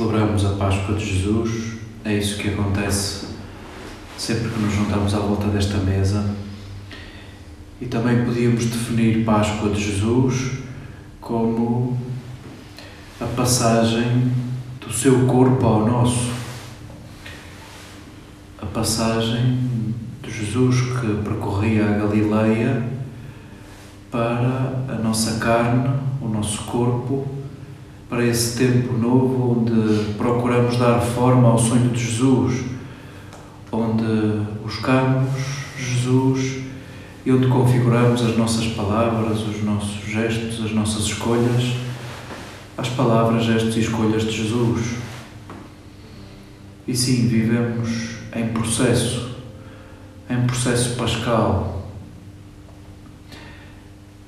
Celebramos a Páscoa de Jesus, é isso que acontece sempre que nos juntamos à volta desta mesa. E também podíamos definir Páscoa de Jesus como a passagem do seu corpo ao nosso. A passagem de Jesus que percorria a Galileia para a nossa carne, o nosso corpo, para esse tempo novo onde procuramos dar forma ao sonho de Jesus, onde buscamos Jesus e onde configuramos as nossas palavras, os nossos gestos, as nossas escolhas, as palavras, gestos e escolhas de Jesus. E sim, vivemos em processo, em processo pascal.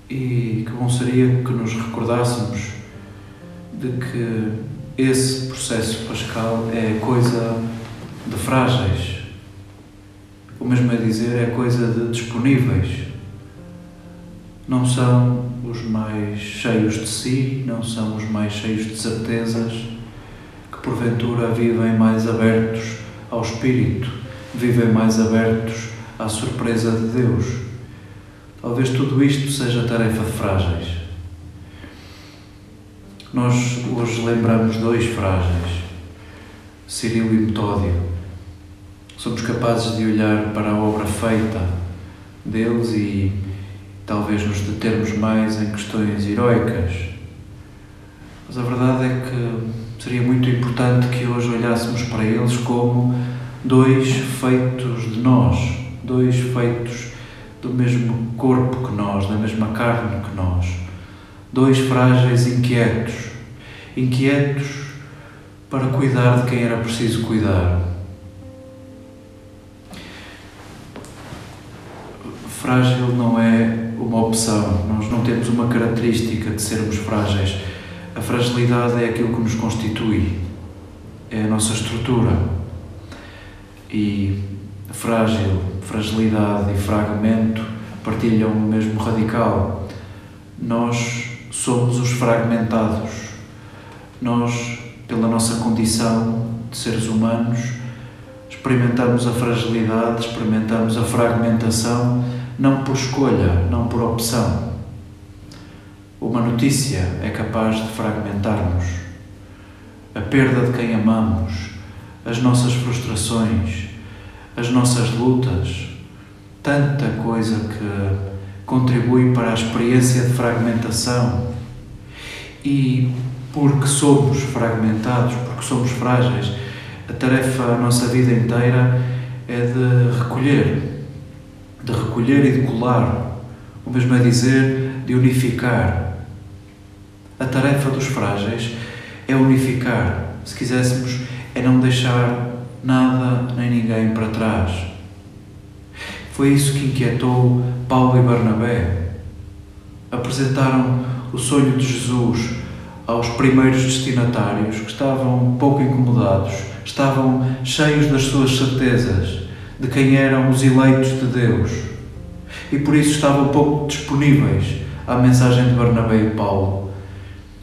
E que bom seria que nos recordássemos de que esse processo pascal é coisa de frágeis o mesmo é dizer, é coisa de disponíveis. Não são os mais cheios de si, não são os mais cheios de certezas, que porventura vivem mais abertos ao Espírito, vivem mais abertos à surpresa de Deus. Talvez tudo isto seja tarefa de frágeis. Nós hoje lembramos dois frágeis, Cirilo e Metódio somos capazes de olhar para a obra feita deles e talvez nos determos mais em questões heroicas. Mas a verdade é que seria muito importante que hoje olhássemos para eles como dois feitos de nós, dois feitos do mesmo corpo que nós, da mesma carne que nós, dois frágeis inquietos, inquietos para cuidar de quem era preciso cuidar frágil não é uma opção, nós não temos uma característica de sermos frágeis. A fragilidade é aquilo que nos constitui, é a nossa estrutura. E frágil, fragilidade e fragmento partilham o mesmo radical. Nós somos os fragmentados. Nós, pela nossa condição de seres humanos, experimentamos a fragilidade, experimentamos a fragmentação não por escolha, não por opção. Uma notícia é capaz de fragmentar-nos. A perda de quem amamos, as nossas frustrações, as nossas lutas, tanta coisa que contribui para a experiência de fragmentação. E porque somos fragmentados, porque somos frágeis, a tarefa a nossa vida inteira é de recolher de recolher e de colar, o mesmo é dizer, de unificar. A tarefa dos frágeis é unificar, se quiséssemos, é não deixar nada nem ninguém para trás. Foi isso que inquietou Paulo e Barnabé. Apresentaram o sonho de Jesus aos primeiros destinatários que estavam pouco incomodados, estavam cheios das suas certezas de quem eram os eleitos de Deus e por isso estavam pouco disponíveis à mensagem de Barnabé e Paulo.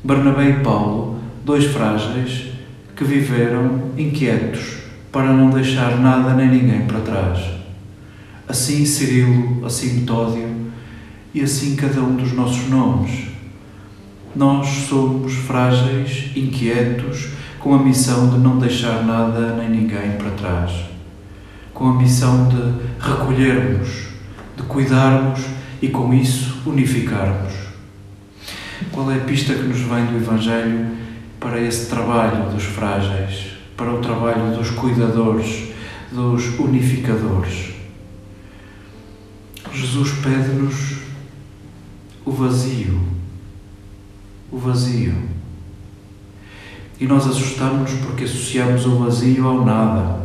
Barnabé e Paulo, dois frágeis que viveram inquietos para não deixar nada nem ninguém para trás. Assim Cirilo, assim Metódio e assim cada um dos nossos nomes. Nós somos frágeis, inquietos, com a missão de não deixar nada nem ninguém para trás com a missão de recolhermos, de cuidarmos e com isso unificarmos. Qual é a pista que nos vem do Evangelho para esse trabalho dos frágeis, para o trabalho dos cuidadores, dos unificadores? Jesus pede-nos o vazio, o vazio. E nós assustamos porque associamos o vazio ao nada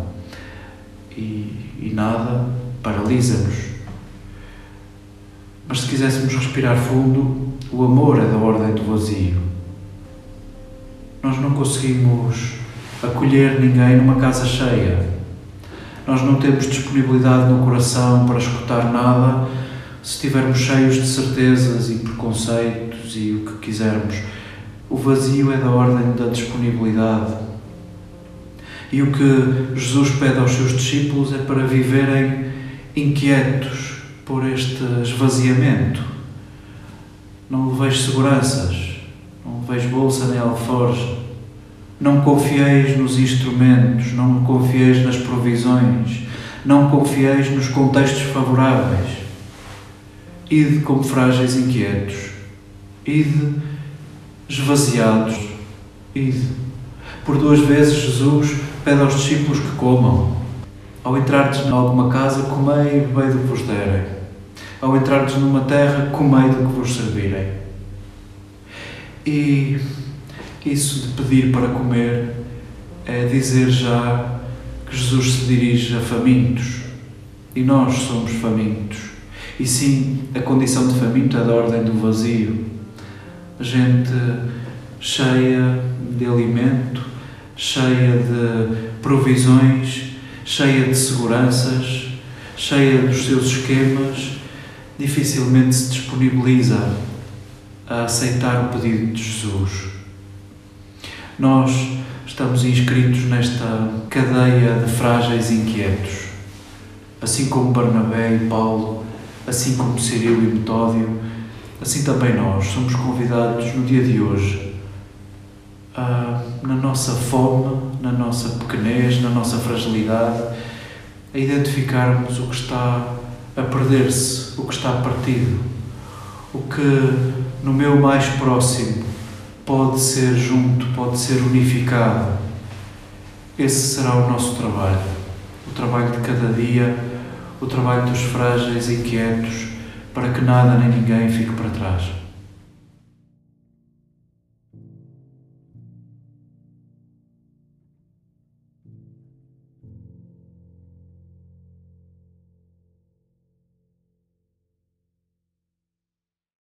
e, e nada paralisa-nos. Mas se quiséssemos respirar fundo, o amor é da ordem do vazio. Nós não conseguimos acolher ninguém numa casa cheia. Nós não temos disponibilidade no coração para escutar nada se estivermos cheios de certezas e preconceitos e o que quisermos. O vazio é da ordem da disponibilidade. E o que Jesus pede aos seus discípulos é para viverem inquietos por este esvaziamento. Não leveis seguranças, não leveis bolsa nem alforje, não confieis nos instrumentos, não confieis nas provisões, não confieis nos contextos favoráveis. Ide como frágeis inquietos, ide esvaziados, ide. Por duas vezes Jesus pede aos discípulos que comam. Ao entrardes em alguma casa, comei e bebei do que vos derem. Ao entrardes numa terra, comei do que vos servirem. E isso de pedir para comer é dizer já que Jesus se dirige a famintos. E nós somos famintos. E sim, a condição de faminto é da ordem do vazio. Gente cheia de alimento, cheia de provisões, cheia de seguranças, cheia dos seus esquemas, dificilmente se disponibiliza a aceitar o pedido de Jesus. Nós estamos inscritos nesta cadeia de frágeis inquietos, assim como Barnabé e Paulo, assim como Cirilo e Metódio, assim também nós somos convidados no dia de hoje ah, na nossa fome, na nossa pequenez, na nossa fragilidade, a identificarmos o que está a perder-se, o que está partido, o que no meu mais próximo pode ser junto, pode ser unificado. Esse será o nosso trabalho, o trabalho de cada dia, o trabalho dos frágeis e inquietos, para que nada nem ninguém fique para trás.